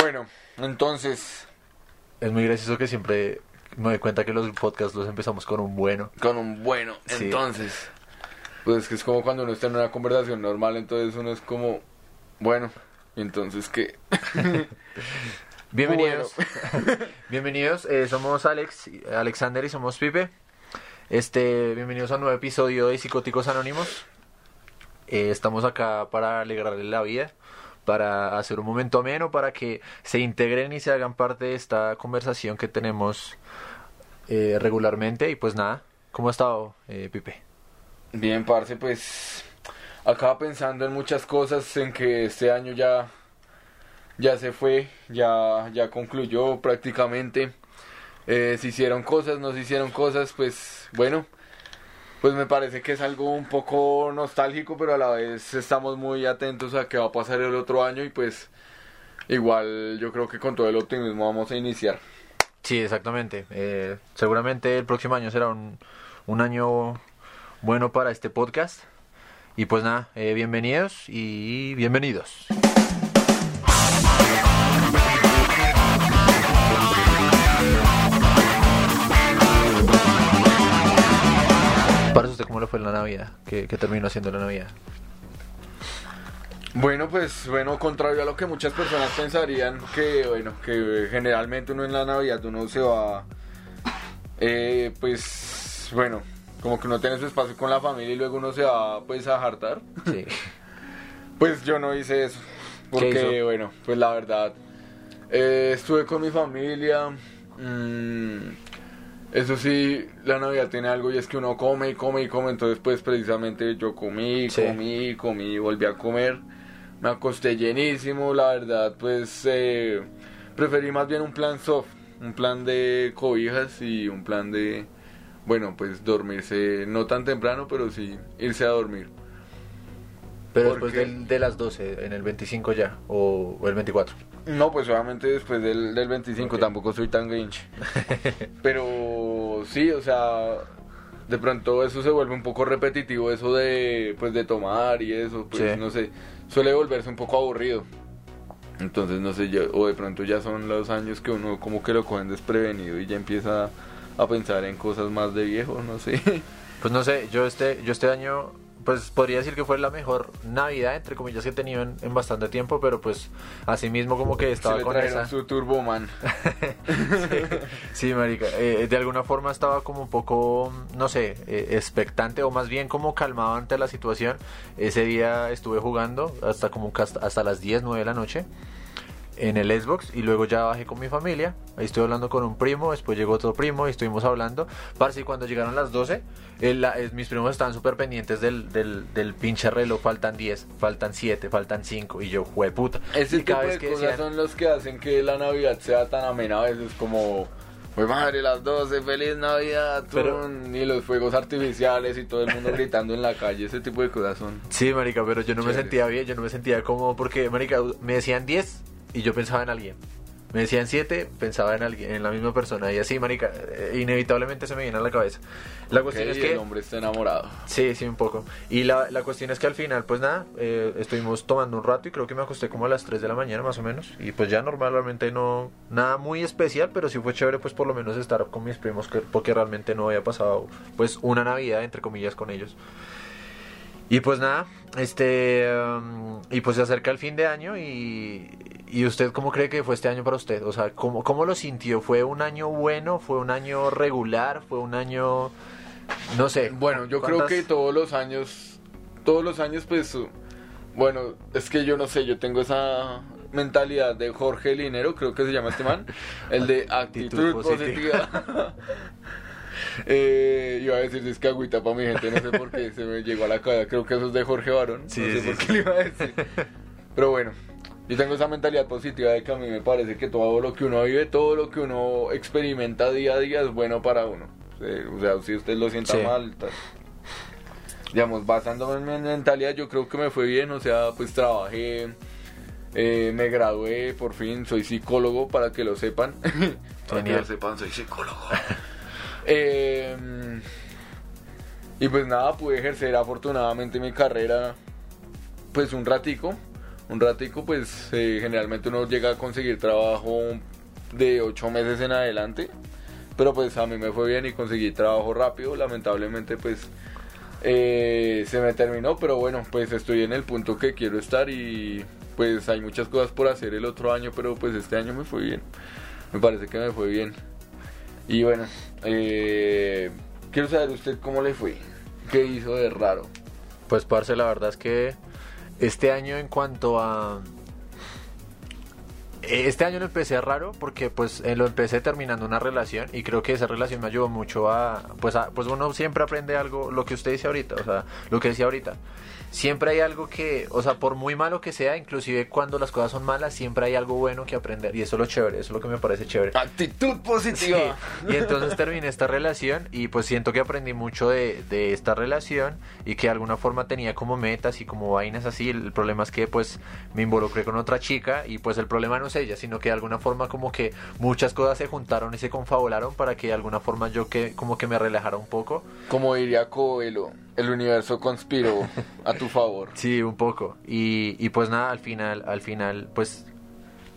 Bueno, entonces, Es muy gracioso que siempre me doy cuenta que los podcasts los empezamos con un bueno. con un bueno, Sí. entonces, pues que es como cuando uno está en una conversación normal, entonces uno es como, bueno, entonces qué. Bienvenidos. bienvenidos. eh, somos Alex, Alexander y somos Pipe. Este, bienvenidos a un nuevo episodio de Psicóticos Anónimos. Eh, estamos acá para alegrarles la vida, para hacer un momento ameno, para que se integren y se hagan parte de esta conversación que tenemos eh, regularmente. Y pues nada, ¿cómo ha estado, eh, Pipe? Bien, parce, pues acaba pensando en muchas cosas, en que este año ya ya se fue, ya ya concluyó prácticamente. Eh, se hicieron cosas, no se hicieron cosas, pues bueno, pues me parece que es algo un poco nostálgico, pero a la vez estamos muy atentos a qué va a pasar el otro año y pues igual yo creo que con todo el optimismo vamos a iniciar. Sí, exactamente. Eh, seguramente el próximo año será un, un año bueno para este podcast. Y pues nada, eh, bienvenidos y bienvenidos. Para usted, ¿cómo le fue la Navidad? ¿Qué, qué terminó haciendo la Navidad? Bueno, pues bueno, contrario a lo que muchas personas pensarían, que bueno, que generalmente uno en la Navidad uno se va, eh, pues bueno, como que uno tiene su espacio con la familia y luego uno se va pues a hartar. Sí. Pues yo no hice eso, porque bueno, pues la verdad, eh, estuve con mi familia, mm, eso sí, la Navidad tiene algo y es que uno come y come y come, entonces pues precisamente yo comí, Sí. comí, comí, volví a comer, me acosté llenísimo, la verdad pues eh, preferí más bien un plan soft, un plan de cobijas y un plan de, bueno pues dormirse no tan temprano, pero sí irse a dormir. Pero ¿Por después del- de las 12, en el 25 ya, o, o el 24. No, pues obviamente después del, del 25 Ok. tampoco soy tan grinch. Pero sí, o sea, de pronto eso se vuelve un poco repetitivo, eso de pues de tomar y eso, pues Sí. no sé, suele volverse un poco aburrido. Entonces no sé, yo- o de pronto ya son los años que uno como que lo cogen desprevenido y ya empieza a pensar en cosas más de viejo, no sé. Pues no sé, yo este, yo este año, pues podría decir que fue la mejor Navidad, entre comillas, que he tenido en, en bastante tiempo, pero pues así mismo como que Se estaba le con esa... su Turboman. Sí, marica, eh, de alguna forma estaba como un poco, no sé, eh, expectante o más bien como calmado ante la situación. Ese día estuve jugando hasta como hasta las 10, 9 de la noche en el Xbox y luego ya bajé con mi familia. Ahí estoy hablando con un primo, después llegó otro primo y estuvimos hablando. Parce, y cuando llegaron las 12, el- la- eh, mis primos estaban súper pendientes del, del, del pinche reloj. Faltan 10, faltan 7, faltan 5 y yo, puta. Ese tipo de cosas decían- son los que hacen que la Navidad sea tan amena a veces como... Pues madre, las 12, feliz Navidad, Pero- tun", y los fuegos artificiales y todo el mundo gritando en la calle, ese tipo de cosas son... Sí, marica, pero yo no me Chévere. sentía bien, yo no me sentía cómodo porque, marica, me decían 10 y yo pensaba en alguien. Me decían 7, pensaba en alguien, en la misma persona y así, marica, eh, inevitablemente se me viene a la cabeza. La cuestión es que... el hombre está enamorado. Sí, sí, un poco. Y la, la cuestión es que al final, pues nada, eh, estuvimos tomando un rato y creo que me acosté como a las 3 de la mañana más o menos. Y pues ya normalmente no, nada muy especial, pero sí fue chévere pues por lo menos estar con mis primos, que, porque realmente no había pasado pues una Navidad, entre comillas, con ellos. Y pues nada, este, um, y pues se acerca el fin de año y, y usted cómo cree que fue este año para usted? O sea, ¿cómo, ¿cómo lo sintió? ¿Fue un año bueno? ¿Fue un año regular? ¿Fue un año, no sé? Bueno, yo creo ¿cuántas- que todos los años, todos los años pues, bueno, es que yo no sé, yo tengo esa mentalidad de Jorge Linero, creo que se llama este man, el de actitud, Actitud positiva. eh, iba a decir, es que agüita para mi gente, no sé por qué se me llegó a la cabeza, creo que eso es de Jorge Barón, Sí, no sé sí, por sí. qué le iba a decir. Pero bueno, yo tengo esa mentalidad positiva de que a mí me parece que todo lo que uno vive, todo lo que uno experimenta día a día es bueno para uno. O sea, si usted lo sienta mal, tal. digamos, basándome en mi mentalidad, yo creo que me fue bien, o sea, pues trabajé, eh, me gradué, por fin, soy psicólogo, para que lo sepan. para que lo sepan, soy psicólogo. Eh, y pues nada, pude ejercer afortunadamente mi carrera, pues un ratico, un ratico, pues eh, generalmente uno llega a conseguir trabajo de ocho meses en adelante. Pero pues a mí me fue bien y conseguí trabajo rápido. Lamentablemente pues eh, se me terminó, pero bueno, pues estoy en el punto que quiero estar y pues hay muchas cosas por hacer el otro año, pero pues este año me fue bien. Me parece que me fue bien. Y bueno, eh, quiero saber usted cómo le fue. ¿Qué hizo de raro? Pues, parce, la verdad es que este año en cuanto a... Este año lo empecé raro porque pues eh, lo empecé terminando una relación y creo que esa relación me ayudó mucho a pues a, pues uno siempre aprende algo lo que usted dice ahorita, o sea, lo que decía ahorita siempre hay algo que, o sea, por muy malo que sea, inclusive cuando las cosas son malas, siempre hay algo bueno que aprender. Y eso es lo chévere, eso es lo que me parece chévere. Actitud positiva. Y entonces terminé esta relación y pues siento que aprendí mucho de, de, esta relación y que de alguna forma tenía como metas y como vainas así. El problema es que pues me involucré con otra chica y pues el problema no es ella, sino que de alguna forma como que muchas cosas se juntaron y se confabularon para que de alguna forma yo que como que me relajara un poco. Como diría Coelho, el universo conspiró a tu favor. Sí, un poco. Y, y pues nada, al final, al final, pues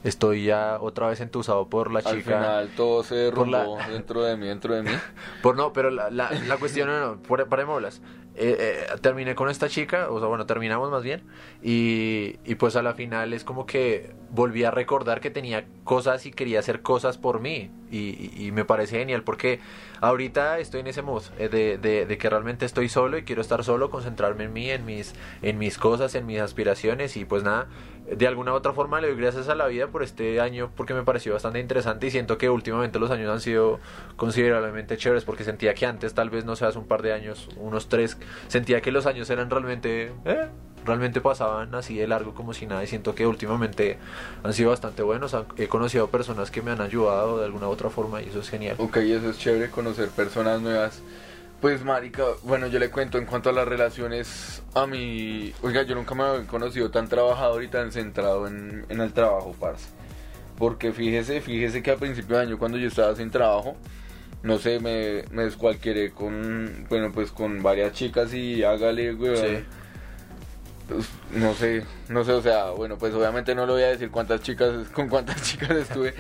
estoy ya otra vez entusado por la chica. Al final todo se derrumbó dentro de mí, dentro de mí. por no, pero la, la, la cuestión, no, no, por, parémoslas. Eh, eh, terminé con esta chica, o sea, bueno, terminamos más bien, y, y, pues a la final es como que volví a recordar que tenía cosas y quería hacer cosas por mí, y, y, me parece genial, porque ahorita estoy en ese mood eh, de, de, que realmente estoy solo y quiero estar solo, concentrarme en mí, en mis, en mis cosas, en mis aspiraciones, y pues nada, de alguna u otra forma le doy gracias a la vida por este año, porque me pareció bastante interesante, y siento que últimamente los años han sido considerablemente chéveres, porque sentía que antes, tal vez, no sé, hace un par de años, unos tres sentía que los años eran realmente eh, realmente pasaban así de largo como si nada y siento que últimamente han sido bastante buenos. He conocido personas que me han ayudado de alguna u otra forma y eso es genial. Ok eso es chévere conocer personas nuevas. Pues marica bueno yo le cuento en cuanto a las relaciones a mí oiga yo nunca me había conocido tan trabajador y tan centrado en, en el trabajo parce. Porque fíjese fíjese que a principio de año cuando yo estaba sin trabajo no sé, me, me descualquieré con, bueno, pues con varias chicas y hágale, güey. Pues, no sé, no sé, o sea, bueno, pues obviamente no le voy a decir cuántas chicas, con cuántas chicas estuve,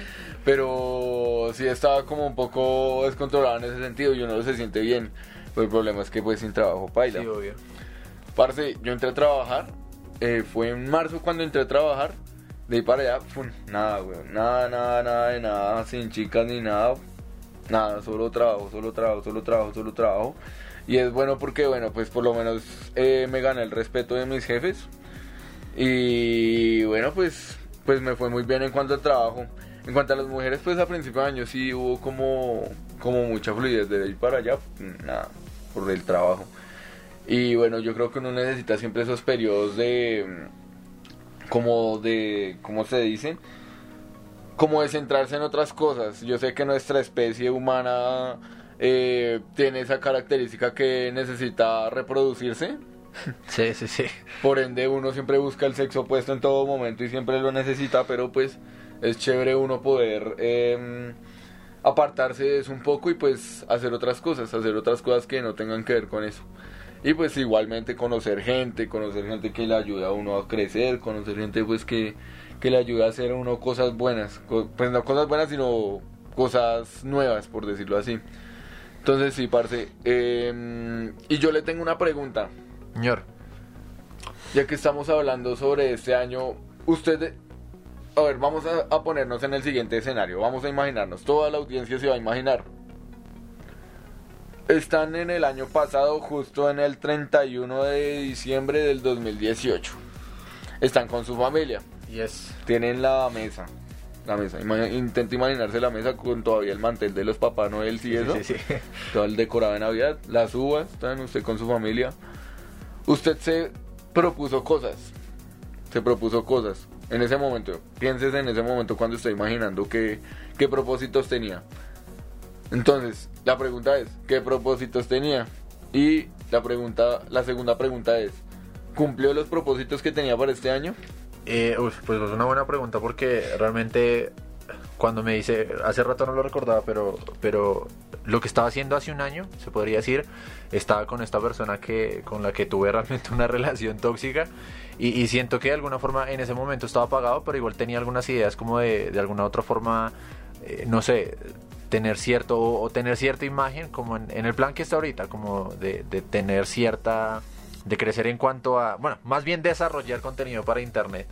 pero sí estaba como un poco descontrolado en ese sentido y uno se siente bien. Pero el problema es que pues sin trabajo paila. Sí, obvio. Parce, yo entré a trabajar, eh, fue en marzo cuando entré a trabajar, de ahí para allá, pum, nada, güey, nada, nada, nada, de nada, sin chicas ni nada, nada, solo trabajo, solo trabajo, solo trabajo, solo trabajo. Y es bueno porque, bueno, pues por lo menos eh, me gané el respeto de mis jefes. Y bueno, pues, pues me fue muy bien en cuanto al trabajo. En cuanto a las mujeres, pues a principio de año sí hubo como, como mucha fluidez de ahí para allá, nada, por el trabajo. Y bueno, yo creo que uno necesita siempre esos periodos de, como de, ¿cómo se dice? como de centrarse en otras cosas. Yo sé que nuestra especie humana eh, tiene esa característica que necesita reproducirse. Sí, sí, sí. Por ende, uno siempre busca el sexo opuesto en todo momento y siempre lo necesita, pero pues es chévere uno poder eh, apartarse de eso un poco y pues hacer otras cosas, hacer otras cosas que no tengan que ver con eso. Y pues igualmente conocer gente, conocer gente que le ayuda a uno a crecer, conocer gente pues que que le ayuda a hacer uno cosas buenas. Pues no cosas buenas, sino cosas nuevas, por decirlo así. Entonces, sí, parce. Eh, y yo le tengo una pregunta. Señor. Ya que estamos hablando sobre este año, usted... A ver, vamos a, a ponernos en el siguiente escenario. Vamos a imaginarnos. Toda la audiencia se va a imaginar. Están en el año pasado, justo en el 31 de diciembre del 2018. Están con su familia. Yes. Tienen la mesa. La mesa. intenta imaginarse la mesa con todavía el mantel de los Papá Noel y sí, eso. Sí, sí. Todo el decorado de Navidad. Las uvas, están usted con su familia. Usted se propuso cosas. Se propuso cosas. En ese momento, pienses en ese momento cuando está imaginando qué, qué propósitos tenía. Entonces, la pregunta es, ¿qué propósitos tenía? Y la pregunta, la segunda pregunta es, ¿cumplió los propósitos que tenía para este año? Eh, pues es una buena pregunta porque realmente cuando me dice, hace rato no lo recordaba, pero, pero lo que estaba haciendo hace un año, se podría decir, estaba con esta persona que, con la que tuve realmente una relación tóxica y, siento que de alguna forma en ese momento estaba apagado, pero igual tenía algunas ideas como de, de alguna otra forma, eh, no sé, tener cierto o, tener cierta imagen como en, el plan que está ahorita, como de tener cierta, de crecer en cuanto a, bueno, más bien desarrollar contenido para internet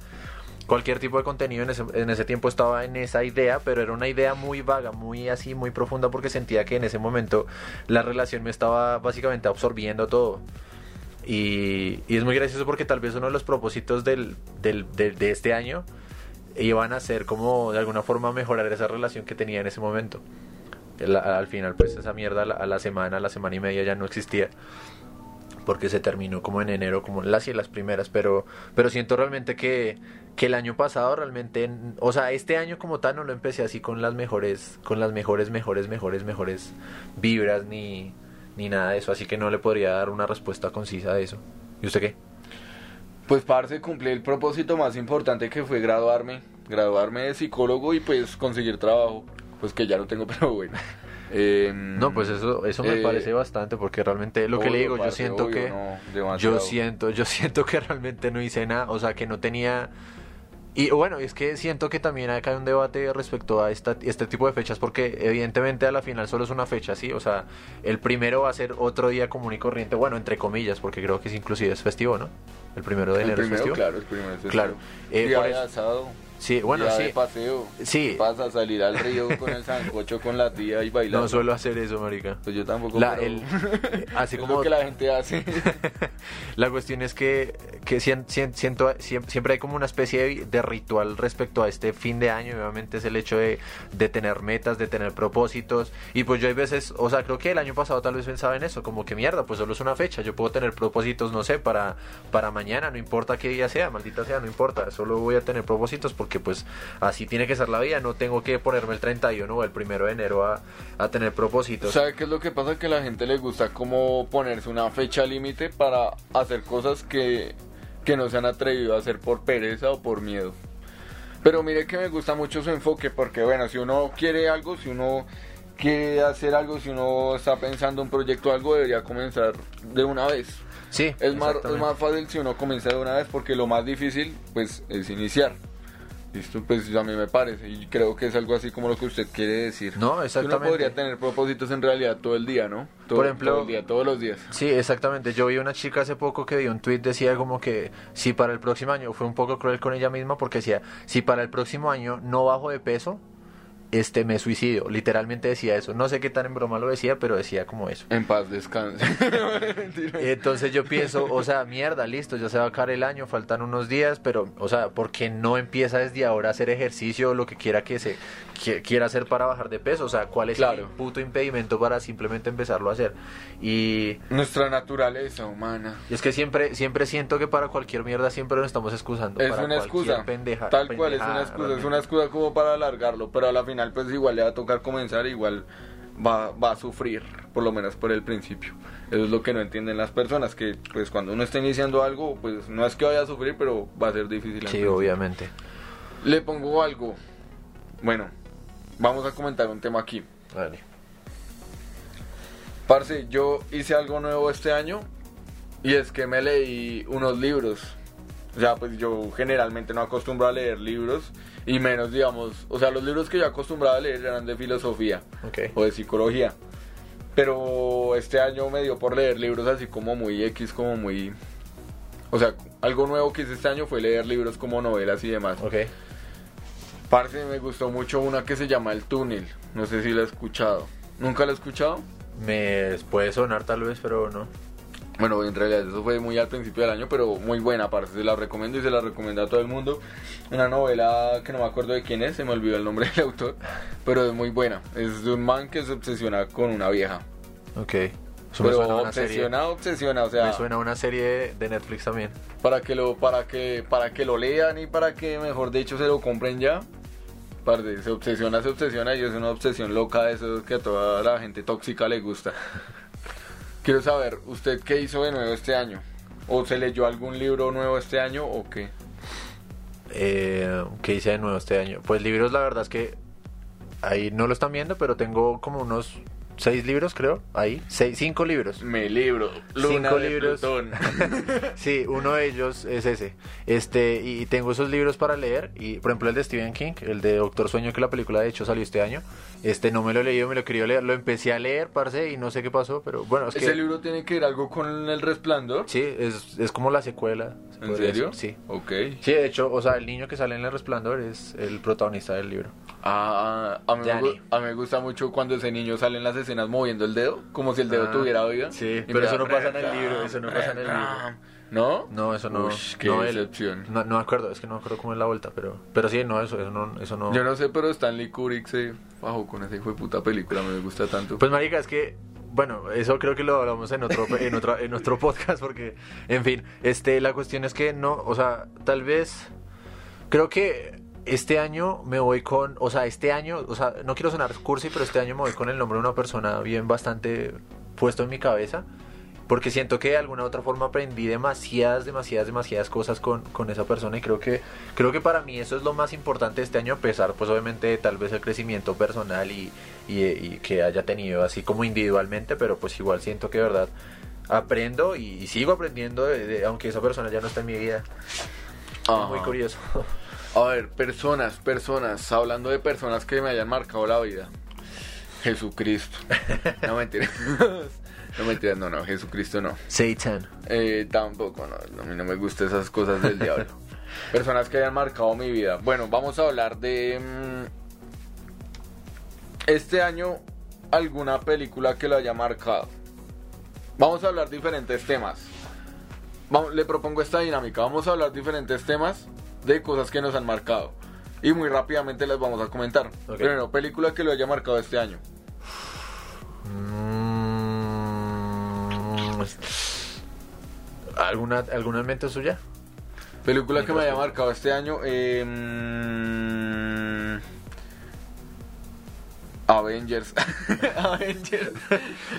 cualquier tipo de contenido en ese, en ese tiempo estaba en esa idea, pero era una idea muy vaga, muy así, muy profunda porque sentía que en ese momento la relación me estaba básicamente absorbiendo todo. Y, es muy gracioso porque tal vez uno de los propósitos del, del, de, este año iban a ser como de alguna forma mejorar esa relación que tenía en ese momento. al final pues esa mierda a la, semana, a la semana y media ya no existía porque se terminó como en enero, como las y las primeras, pero, pero siento realmente que, que el año pasado realmente, o sea, este año como tal no lo empecé así con las mejores, con las mejores, mejores, mejores, mejores vibras ni, ni nada de eso, así que no le podría dar una respuesta concisa de eso. ¿Y usted qué? Pues parce, cumplí el propósito más importante que fue graduarme, graduarme de psicólogo y pues conseguir trabajo, pues que ya no tengo, pero bueno. Em, no, pues eso, eso me eh, parece bastante porque realmente lo que le digo, yo siento que yo siento, yo siento que realmente no hice nada, o sea, que no tenía y bueno, es que siento que también acá hay un debate respecto a esta, este tipo de fechas, porque evidentemente a la final solo es una fecha, ¿sí? O sea, el primero va a ser otro día común y corriente, bueno, entre comillas, porque creo que es inclusive es festivo, ¿no? El primero de enero es festivo. Claro, el primero es festivo. Claro. Eh, por asado. Sí, bueno, sí. De paseo. Sí. Vas a salir al río con el sancocho con la tía y bailar. No suelo hacer eso, marica. Pues yo tampoco. La, el, así como lo que la gente hace. la cuestión es que, que siento, siempre hay como una especie de, ritual respecto a este fin de año. Obviamente es el hecho de, de tener metas, de tener propósitos. Y pues yo hay veces, o sea, creo que el año pasado tal vez pensaba en eso, como que mierda, pues solo es una fecha. Yo puedo tener propósitos, no sé, para, para mañana, no importa qué día sea, maldita sea, no importa. Solo voy a tener propósitos porque pues así tiene que ser la vida, no tengo que ponerme el 31 o el primero de enero a, a tener propósitos. ¿Sabe qué es lo que pasa? Que a la gente le gusta como ponerse una fecha límite para hacer cosas que, que no se han atrevido a hacer por pereza o por miedo. Pero mire que me gusta mucho su enfoque porque bueno, si uno quiere algo, si uno quiere hacer algo, si uno está pensando un proyecto algo, debería comenzar de una vez. Sí, es más, es más fácil si uno comienza de una vez porque lo más difícil pues es iniciar. Listo, pues a mí me parece y creo que es algo así como lo que usted quiere decir. No, exactamente. Uno podría tener propósitos en realidad todo el día, ¿no? Todo, Por ejemplo, todo el día, todos los días. Sí, exactamente. Yo vi una chica hace poco que dio un tweet decía como que si para el próximo año fue un poco cruel con ella misma porque decía si para el próximo año no bajo de peso este me suicidio. Literalmente decía eso. No sé qué tan en broma lo decía, pero decía como eso. En paz descanse. Entonces yo pienso, o sea, mierda, listo, ya se va a acabar el año, faltan unos días, pero, o sea, ¿por qué no empieza desde ahora a hacer ejercicio o lo que quiera que se quiera hacer para bajar de peso? O sea, ¿cuál es el puto impedimento para simplemente empezarlo a hacer? Y nuestra naturaleza humana. Y es que siempre siempre siento que para cualquier mierda siempre nos estamos excusando. Es para una excusa. Pendeja, Tal cual, es una excusa, es una excusa como para alargarlo, pero a la final pues igual le va a tocar comenzar, igual va, va a sufrir, por lo menos por el principio. Eso es lo que no entienden las personas, que pues cuando uno está iniciando algo, pues no es que vaya a sufrir, pero va a ser difícil. Sí, obviamente. Le pongo algo. Bueno, vamos a comentar un tema aquí. Vale. Parce, yo hice algo nuevo este año y es que me leí unos libros. O sea, pues yo generalmente no acostumbro a leer libros y menos, digamos, o sea, los libros que yo acostumbraba a leer eran de filosofía o de psicología. Pero este año me dio por leer libros así como muy X, como muy... O sea, algo nuevo que hice este año fue leer libros como novelas y demás. Ok. Parce, me gustó mucho una que se llama El Túnel. No sé si la he escuchado. ¿Nunca la he escuchado? Me puede sonar tal vez, pero no. Bueno, en realidad eso fue muy al principio del año, pero muy buena, aparte se la recomiendo y se la recomiendo a todo el mundo. Una novela que no me acuerdo de quién es, se me olvidó el nombre del autor, pero es muy buena. Es de un man que se obsesiona con una vieja. Ok. Eso pero me suena obsesiona, obsesiona, o sea. Me suena una serie de Netflix también. Para que lo, para que, para que lo lean y para que, mejor dicho, se lo compren ya. Parte, se obsesiona, se obsesiona y es una obsesión loca de eso que a toda la gente tóxica le gusta. Quiero saber, ¿usted qué hizo de nuevo este año? ¿O se leyó algún libro nuevo este año o qué? Eh, ¿Qué hice de nuevo este año? Pues libros la verdad es que ahí no lo están viendo, pero tengo como unos seis libros, creo, ahí, seis, cinco libros. Me libro. Luna Cinco de libros. Plutón. Sí, uno de ellos es ese. Este, y tengo esos libros para leer. Y por ejemplo el de Stephen King, el de Doctor Sueño, que la película de hecho salió este año. Este no me lo he leído, me lo quería leer. Lo empecé a leer, parce, y no sé qué pasó, pero bueno, es que. Ese libro tiene que ver algo con el resplandor. Sí, es, es como la secuela. se ¿En serio? decir, Sí. Ok. Sí, de hecho, o sea, el niño que sale en el resplandor es el protagonista del libro. Ah, a mí, me, a mí me gusta mucho cuando ese niño sale en las escenas moviendo el dedo, como si el dedo Ah, tuviera vida. sí, pero eso no pasa en el libro, eso no pasa en el libro. ¿No? No, eso no. Ush, qué no, decepción. no, no me acuerdo, es que no me acuerdo cómo es la vuelta, pero, pero sí, no, eso, eso no, eso no. Yo no sé, pero Stanley Kubrick se bajó con esa hijo de puta película, me gusta tanto. Pues marica, es que bueno, eso creo que lo hablamos en otro en otra en otro podcast porque en fin, este la cuestión es que no, o sea, tal vez creo que este año me voy con, o sea, este año, o sea, no quiero sonar cursi, pero este año me voy con el nombre de una persona bien bastante puesto en mi cabeza. Porque siento que de alguna u otra forma aprendí demasiadas, demasiadas, demasiadas cosas con, con esa persona y creo que, creo que para mí eso es lo más importante este año, a pesar pues obviamente de tal vez el crecimiento personal y, y, y que haya tenido así como individualmente, pero pues igual siento que de verdad aprendo y, y sigo aprendiendo, de- de- aunque esa persona ya no está en mi vida. Ajá. Muy curioso. A ver, personas, personas, hablando de personas que me hayan marcado la vida. Jesucristo. No mentiras. No mentiras, no, no, Jesucristo no. Satan. Eh, tampoco, no, a mí no me gustan esas cosas del diablo. Personas que hayan marcado mi vida. Bueno, vamos a hablar de... mm, este año, alguna película que lo haya marcado. Vamos a hablar diferentes temas. Vamos- le propongo esta dinámica. Vamos a hablar diferentes temas de cosas que nos han marcado. Y muy rápidamente las vamos a comentar. Ok. Primero, película que lo haya marcado este año. Mm, ¿Alguna, ¿Alguna en mente suya? Película que me haya marcado este año. eh, mm, Avengers. Avengers.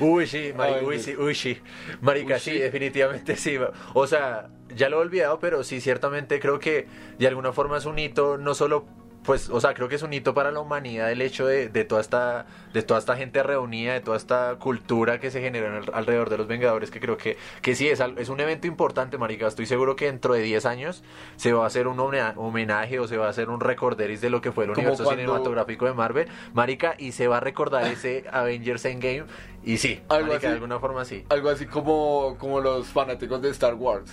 Uy, sí, mari- uy, sí, uy, sí. Marica, Uy, sí, sí. definitivamente sí. O sea, ya lo he olvidado, pero sí, ciertamente creo que de alguna forma es un hito, no solo, pues, o sea, creo que es un hito para la humanidad el hecho de, de toda esta de toda esta gente reunida, de toda esta cultura que se generó alrededor de los Vengadores, que creo que, que sí, es, es un evento importante, marica. Estoy seguro que dentro de 10 años se va a hacer un homena- homenaje o se va a hacer un recorderis de lo que fue el universo cuando- cinematográfico de Marvel, marica, y se va a recordar ese Avengers Endgame, y sí, Algo marica, así. de alguna forma sí. Algo así como, como los fanáticos de Star Wars.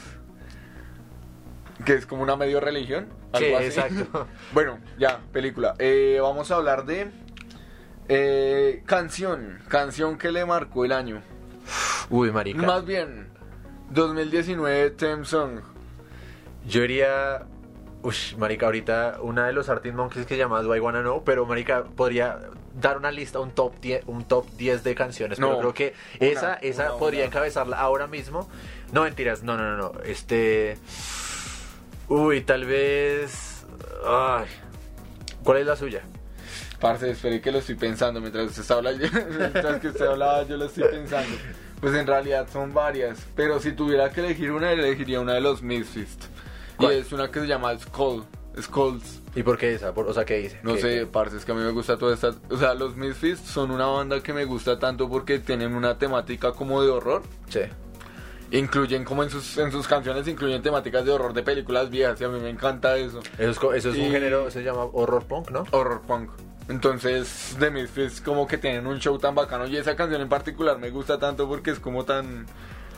Que es como una medio religión. Sí, algo así. exacto. Bueno, ya, película. Eh, vamos a hablar de eh, canción. Canción que le marcó el año. Uy, marica. Más bien, 2019 Theme Song. Yo iría. Ush, marica, ahorita una de los Arctic Monkeys que se llama Do I Wanna Know, pero marica, podría dar una lista, un top 10, un top 10 de canciones, No, pero creo que una, esa, esa una, podría una. encabezarla ahora mismo. No, mentiras, no, no, no, no. Este. Uy, tal vez. Ay. ¿Cuál es la suya? Parce, espere que lo estoy pensando mientras usted hablando. mientras que usted hablaba, yo lo estoy pensando. Pues en realidad son varias. Pero si tuviera que elegir una, elegiría una de los Misfits. Y es una que se llama Skull. Skulls. ¿Y por qué esa? Por- o sea, ¿qué dice? No ¿Qué- sé, parce, es que a mí me gusta toda esta... O sea, los Misfits son una banda que me gusta tanto porque tienen una temática como de horror. Sí. Incluyen como en sus, en sus canciones, incluyen temáticas de horror de películas viejas y a mí me encanta eso. Eso es, co- eso es un Y- género, se llama horror punk, ¿no? Horror punk. Entonces, The Misfits como que tienen un show tan bacano y esa canción en particular me gusta tanto porque es como tan...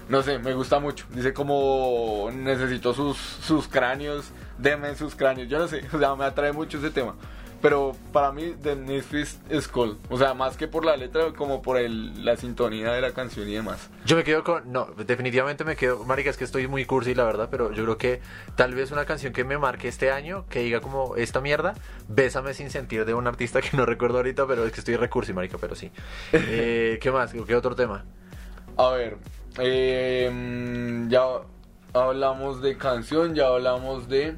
No sé, me gusta mucho. Dice como necesito sus, sus cráneos, deme sus cráneos. Yo no sé, o sea, me atrae mucho ese tema. Pero para mí The Misfits es cool. O sea, más que por la letra, como por el, la sintonía de la canción y demás. Yo me quedo con. No, definitivamente me quedo. Marica, es que estoy muy cursi, la verdad, pero yo creo que tal vez una canción que me marque este año, que diga como esta mierda, Bésame sin sentir de un artista que no recuerdo ahorita, pero es que estoy recursi, Marica, pero sí. Eh, ¿Qué más? ¿Qué otro tema? A ver, eh, ya hablamos de canción, ya hablamos de,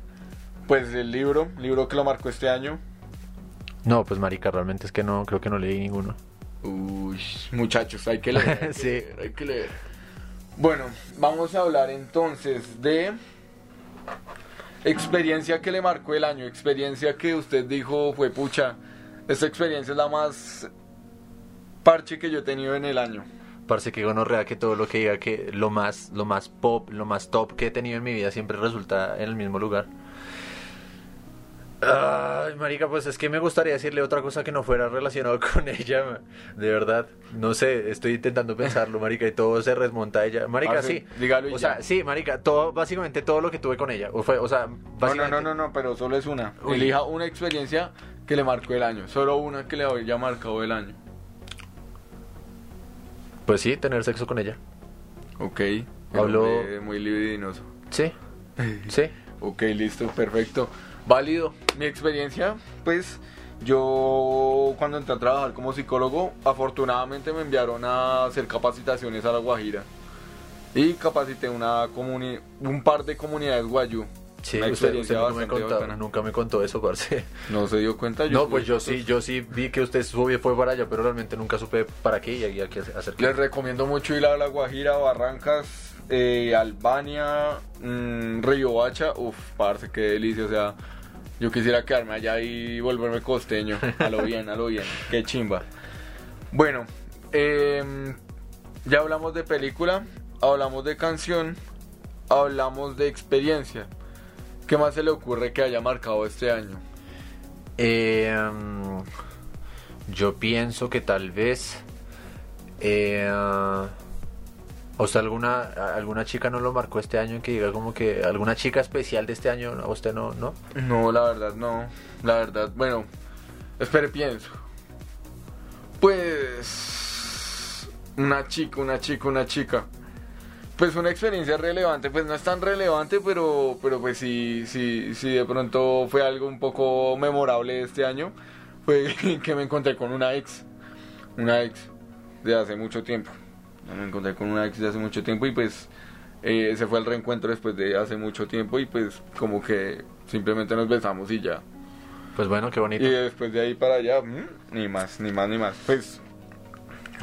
pues, del libro, libro que lo marcó este año. No, pues Marica, realmente es que no, creo que no leí ninguno. Uy, muchachos, hay que leer, hay que, Sí. leer, hay que leer. Bueno, vamos a hablar entonces de experiencia que le marcó el año, experiencia que usted dijo fue pucha, esta experiencia es la más parche que yo he tenido en el año. Parece que gonorrea que todo lo que diga que lo más, lo más pop, lo más top que he tenido en mi vida siempre resulta en el mismo lugar. Ay, marica, pues es que me gustaría decirle otra cosa que no fuera relacionado con ella, de verdad. No sé, estoy intentando pensarlo, marica, y todo se remonta a ella. Marica, Parce, sí. dígalo o sea, sí, marica, todo, básicamente todo lo que tuve con ella. O, fue, o sea, No, no, no, no, no, pero solo es una. Elija una experiencia que le marcó el año. Solo una que le haya marcado el año. Pues sí, tener sexo con ella. Ok. Habló- Muy, muy libidinoso. Sí, sí. Ok, listo, perfecto. Válido. Mi experiencia, pues yo cuando entré a trabajar como psicólogo, afortunadamente me enviaron a hacer capacitaciones a La Guajira. Y capacité una comuni un par de comunidades guayú. Sí, una usted, usted nunca, me bacana. nunca me contó eso, parce. ¿No se dio cuenta? No, subí pues yo sí, yo sí vi que usted subió, fue para allá, pero realmente nunca supe para qué y a qué hacer. Les recomiendo mucho ir a La Guajira, Barrancas, eh, Albania, mm, Río Bacha. Uf, parce, qué delicia. O sea, yo quisiera quedarme allá y volverme costeño. A lo bien, a lo bien. Qué chimba. Bueno, em, ya hablamos de película, hablamos de canción, hablamos de experiencia. ¿Qué más se le ocurre que haya marcado este año? Eh, yo pienso que tal vez. eh, o sea, alguna, alguna chica no lo marcó este año que diga como que alguna chica especial de este año, a usted no, ¿no? No, la verdad no. La verdad, bueno, espere, pienso. Pues una chica, una chica, una chica. Pues una experiencia relevante, pues no es tan relevante, pero, pero pues sí, sí, sí de pronto fue algo un poco memorable este año. Fue que me encontré con una ex, una ex de hace mucho tiempo. Me encontré con una ex de hace mucho tiempo y pues eh, se fue al reencuentro después de hace mucho tiempo y pues como que simplemente nos besamos y ya. Pues bueno, qué bonito. Y después de ahí para allá, mm, ni más, ni más, ni más. Pues,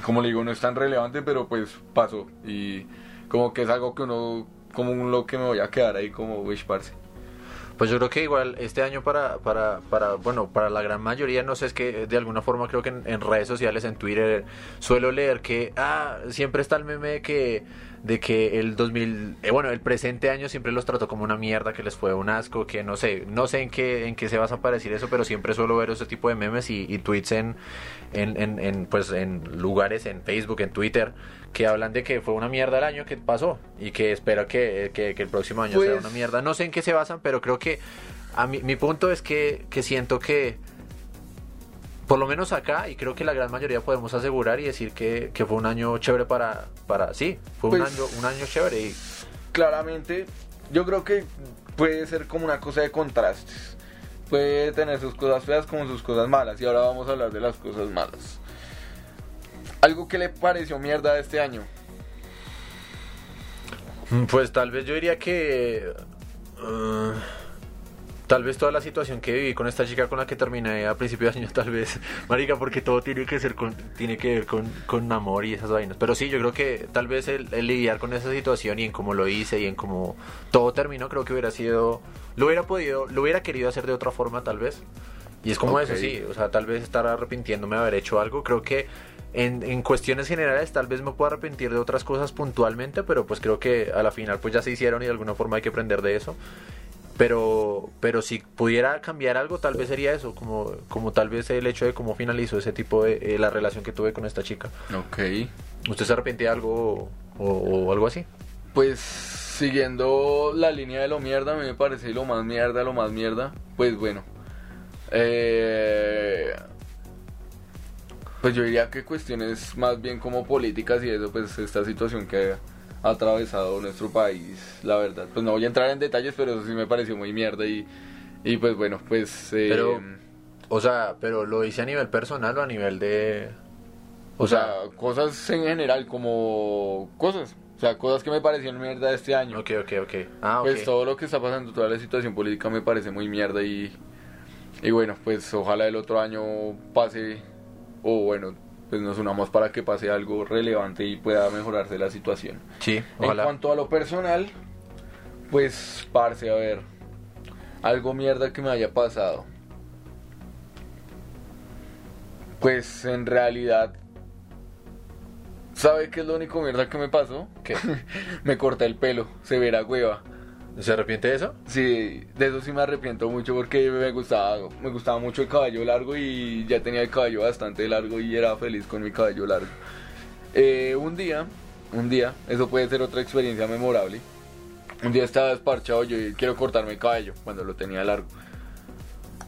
como le digo, no es tan relevante, pero pues pasó. Y como que es algo que uno, como un lo que me voy a quedar ahí como wish parce. Pues yo creo que igual este año para, para, para, bueno, para la gran mayoría, no sé, es que de alguna forma creo que en, en redes sociales, en Twitter, suelo leer que, ah, siempre está el meme que, de que el 2000, eh, bueno, el presente año siempre los trató como una mierda, que les fue un asco, que no sé, no sé en qué, en qué se basa para decir eso, pero siempre suelo ver ese tipo de memes y, y tweets en, en, en, en, pues, en lugares, en Facebook, en Twitter, que hablan de que fue una mierda el año que pasó y que espero que, que, que el próximo año sea Pues- una mierda. No sé en qué se basan, pero creo que a mí, mi punto es que, que siento que por lo menos acá, y creo que la gran mayoría podemos asegurar y decir que, que fue un año chévere para, para sí, fue un, Pues- año, un año chévere. Y, Claramente, yo creo que puede ser como una cosa de contrastes. Puede tener sus cosas feas como sus cosas malas. Y ahora vamos a hablar de las cosas malas. Algo que le pareció mierda este año. pues tal vez yo diría que... uh, Tal vez toda la situación que viví con esta chica con la que terminé a principio de año, tal vez, marica, porque todo tiene que ser con, tiene que ver con, con amor y esas vainas. Pero sí, yo creo que tal vez el, el lidiar con esa situación y en cómo lo hice y en cómo todo terminó, creo que hubiera sido, lo hubiera podido, lo hubiera querido hacer de otra forma, tal vez. Y es como Ok. eso, sí, o sea, tal vez estar arrepintiéndome de haber hecho algo. Creo que en, en cuestiones generales tal vez me puedo arrepentir de otras cosas puntualmente, pero pues creo que a la final pues ya se hicieron y de alguna forma hay que aprender de eso. Pero, pero si pudiera cambiar algo, tal vez sería eso, como, como tal vez el hecho de cómo finalizó ese tipo de eh, la relación que tuve con esta chica. Ok. ¿Usted se arrepiente de algo o, o algo así? Pues siguiendo la línea de lo mierda, a mí me parece lo más mierda, lo más mierda. Pues bueno. Eh, pues yo diría que cuestiones más bien como políticas y eso, pues esta situación que ha atravesado nuestro país, la verdad. Pues no voy a entrar en detalles, pero eso sí me pareció muy mierda y, y pues bueno, pues... eh, Pero- O sea, pero lo hice a nivel personal o a nivel de... o sea, cosas en general como cosas. O sea, cosas que me parecieron mierda este año. Ok, ok, ok. Ah, ok. Pues todo lo que está pasando, toda la situación política me parece muy mierda y, y bueno, pues ojalá el otro año pase, o bueno, pues nos unamos para que pase algo relevante y pueda mejorarse la situación. Sí, En ojalá. cuanto a lo personal, pues parce, a ver, algo mierda que me haya pasado. Pues en realidad, ¿sabe qué es lo único mierda que me pasó? ¿Qué? me corté el pelo, severa hueva. ¿Se arrepiente de eso? Sí, de eso sí me arrepiento mucho porque me gustaba, me gustaba mucho el cabello largo y ya tenía el cabello bastante largo y era feliz con mi cabello largo. Eh, un día, un día, eso puede ser otra experiencia memorable. Un día estaba desparchado yo y quiero cortarme el cabello cuando lo tenía largo.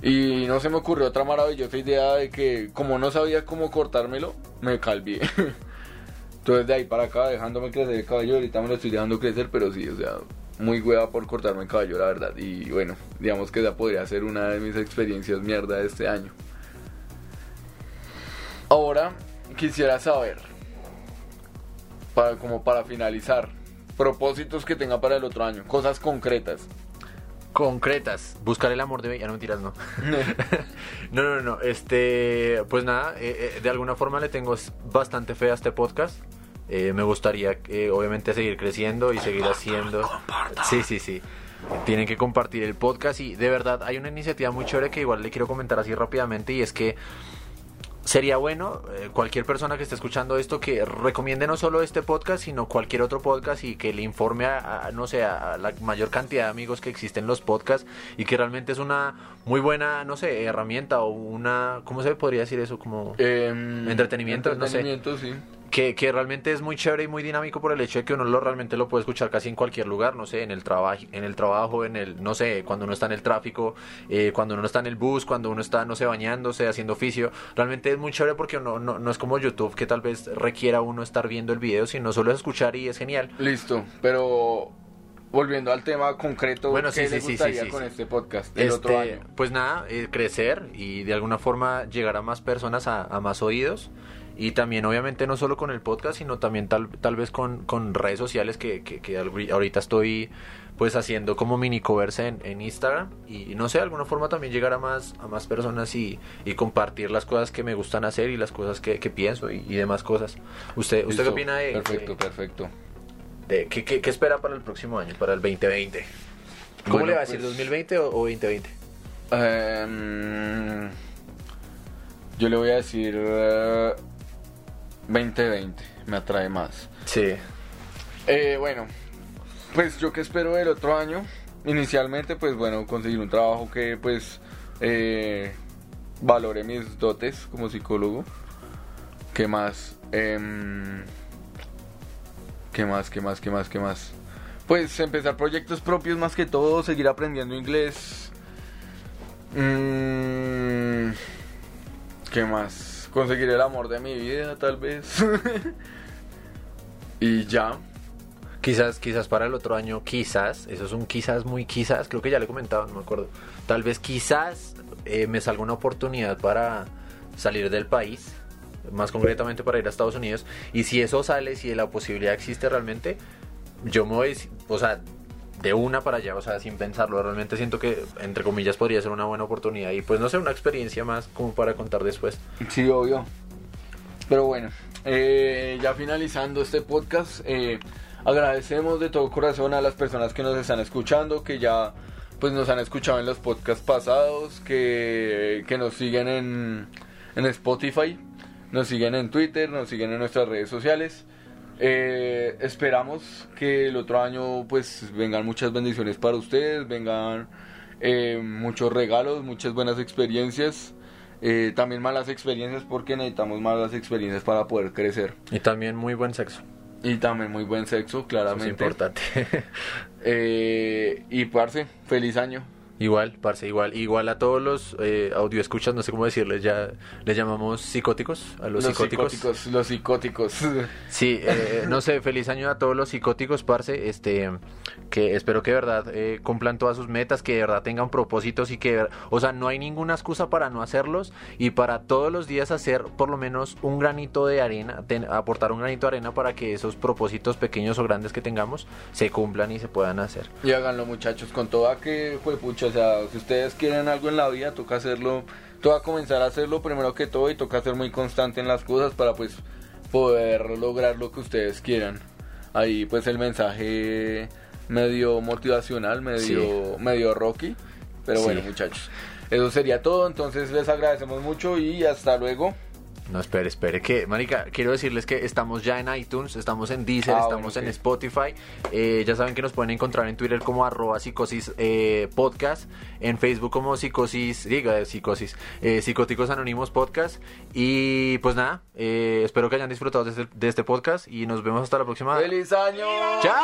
Y no se me ocurrió otra maravillosa idea de que como no sabía cómo cortármelo, me calvié. Entonces de ahí para acá dejándome crecer el cabello, ahorita me lo estoy dejando crecer, pero sí, o sea, muy hueva por cortarme el cabello, la verdad. Y bueno, digamos que esa podría ser una de mis experiencias mierda de este año. Ahora quisiera saber, para, como para finalizar, propósitos que tenga para el otro año, cosas concretas. Concretas. Buscar el amor de... Ya no mentiras, no. no, no, no. Este... Pues nada, eh, eh, de alguna forma le tengo bastante fe a este podcast. Eh, me gustaría, eh, obviamente, seguir creciendo y seguir haciendo. Sí, sí, sí. Tienen que compartir el podcast y de verdad hay una iniciativa muy chévere que igual le quiero comentar así rápidamente y es que sería bueno eh, cualquier persona que esté escuchando esto que recomiende no solo este podcast sino cualquier otro podcast y que le informe a, a, no sé a la mayor cantidad de amigos que existen los podcasts y que realmente es una muy buena no sé herramienta o una cómo se podría decir eso como Em, Entretenimiento, no sé. entretenimiento, sí. Que, que realmente es muy chévere y muy dinámico por el hecho de que uno lo realmente lo puede escuchar casi en cualquier lugar, no sé, en el trabajo, en el trabajo, en el, no sé, cuando uno está en el tráfico, eh, cuando uno está en el bus, cuando uno está, no sé, bañándose, haciendo oficio, realmente es muy chévere porque no, no, no es como YouTube que tal vez requiera uno estar viendo el video, sino solo es escuchar y es genial. Listo, pero volviendo al tema concreto, Bueno, ¿qué sí, le sí, sí, gustaría sí, con este podcast el otro Este, año? Pues nada, eh, crecer y de alguna forma llegar a más personas, a, a más oídos. Y también, obviamente, no solo con el podcast, sino también tal, tal vez con, con redes sociales que, que, ahorita estoy pues haciendo como mini covers en, en Instagram. Y no sé, de alguna forma también llegar a más, a más personas y, y compartir las cosas que me gustan hacer y las cosas que, que pienso y, y demás cosas. ¿Usted, usted qué opina de, Perfecto, de- perfecto. de- qué, qué- qué espera para el próximo año, para el 2020? ¿Cómo Bueno, le va a decir, pues- 2020 o, o 2020? Em, yo le voy a decir eh, 2020, me atrae más. Sí. Eh, bueno, pues yo que espero del otro año, inicialmente pues bueno, conseguir un trabajo que pues eh, valore mis dotes como psicólogo. ¿Qué más? Em, ¿Qué más? ¿Qué más? ¿Qué más? ¿Qué más? Pues empezar proyectos propios más que todo, seguir aprendiendo inglés. Mm, ¿Qué más? Conseguir el amor de mi vida, tal vez. y ya. Quizás, quizás para el otro año, quizás, eso es un quizás muy quizás, creo que ya le comentaba, no me acuerdo. Tal vez quizás eh, me salga una oportunidad para salir del país, más concretamente para ir a Estados Unidos. Y si eso sale, si la posibilidad existe realmente, yo me voy, o sea, de una para allá, o sea, sin pensarlo. Realmente siento que, entre comillas, podría ser una buena oportunidad. Y pues no sé, una experiencia más como para contar después. Sí, obvio. Pero bueno, eh, ya finalizando este podcast, eh, agradecemos de todo corazón a las personas que nos están escuchando, que ya pues nos han escuchado en los podcasts pasados, que, que nos siguen en, en Spotify, nos siguen en Twitter, nos siguen en nuestras redes sociales. Eh, esperamos que el otro año pues vengan muchas bendiciones para ustedes, vengan eh, muchos regalos, muchas buenas experiencias. Eh, también malas experiencias porque necesitamos malas experiencias para poder crecer. Y también muy buen sexo. Y también muy buen sexo, Eso es claramente. importante. Eh, y parce, feliz año. Igual, parce, igual. Igual a todos los eh, audio escuchas, no sé cómo decirles, ya les llamamos psicóticos, a los, psicóticos. Los psicóticos. Sí, eh, no sé, feliz año a todos los psicóticos, parce, este, que espero que de verdad eh, cumplan todas sus metas, que de verdad tengan propósitos y que, o sea, no hay ninguna excusa para no hacerlos y para todos los días hacer por lo menos un granito de arena, ten- aportar un granito de arena para que esos propósitos pequeños o grandes que tengamos se cumplan y se puedan hacer. y háganlo muchachos con toda que fue pucha, o sea, si ustedes quieren algo en la vida, toca hacerlo, toca comenzar a hacerlo primero que todo y toca ser muy constante en las cosas para pues poder lograr lo que ustedes quieran. Ahí pues el mensaje medio motivacional, medio, medio rocky, pero Sí. bueno muchachos, eso sería todo, entonces les agradecemos mucho y hasta luego. No, espere, espere, que, marica, quiero decirles que estamos ya en iTunes, estamos en Deezer, Ah, estamos bueno, en. Spotify, eh, ya saben que nos pueden encontrar en Twitter como arroba psicosis eh, podcast, en Facebook como psicosis, diga, psicosis, eh, psicóticos anónimos podcast, y pues nada, eh, espero que hayan disfrutado de este, de este podcast y nos vemos hasta la próxima. ¡Feliz año! ¡Chao!